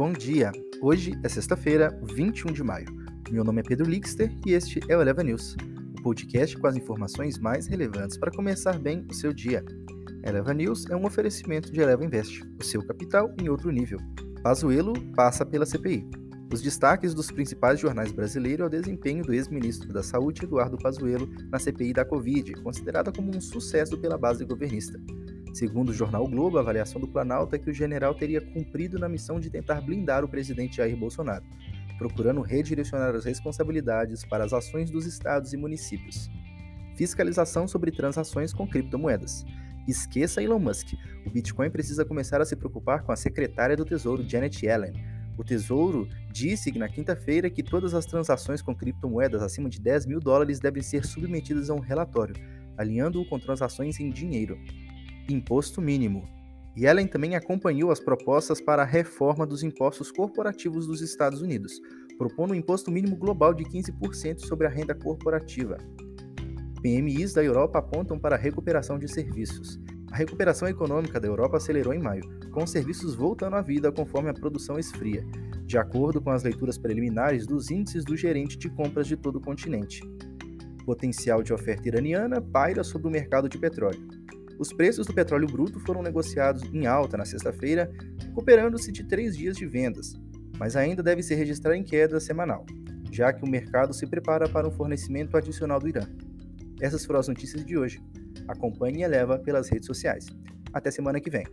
bom dia. Hoje é sexta-feira, 21 de maio. Meu nome é Pedro Lixter e este é o Eleva News, o podcast com as informações mais relevantes para começar bem o seu dia. Eleva News é um oferecimento de Eleva Invest, o seu capital em outro nível. Pazuello passa pela CPI. Os destaques dos principais jornais brasileiros é o desempenho do ex-ministro da Saúde, Eduardo Pazuello, na CPI da Covid, considerada como um sucesso pela base governista. Segundo o jornal o Globo, a avaliação do Planalto é que o general teria cumprido na missão de tentar blindar o presidente Jair Bolsonaro, procurando redirecionar as responsabilidades para as ações dos estados e municípios. Fiscalização sobre transações com criptomoedas. Esqueça Elon Musk. O Bitcoin precisa começar a se preocupar com a secretária do Tesouro, Janet Yellen. O Tesouro disse na quinta-feira que todas as transações com criptomoedas acima de 10 mil dólares devem ser submetidas a um relatório, alinhando-o com transações em dinheiro imposto mínimo. Yellen também acompanhou as propostas para a reforma dos impostos corporativos dos Estados Unidos, propondo um imposto mínimo global de 15% sobre a renda corporativa. PMIs da Europa apontam para a recuperação de serviços. A recuperação econômica da Europa acelerou em maio, com os serviços voltando à vida conforme a produção esfria, de acordo com as leituras preliminares dos índices do gerente de compras de todo o continente. Potencial de oferta iraniana paira sobre o mercado de petróleo. Os preços do petróleo bruto foram negociados em alta na sexta-feira, recuperando-se de três dias de vendas, mas ainda deve se registrar em queda semanal, já que o mercado se prepara para um fornecimento adicional do Irã. Essas foram as notícias de hoje. Acompanhe e eleva pelas redes sociais. Até semana que vem.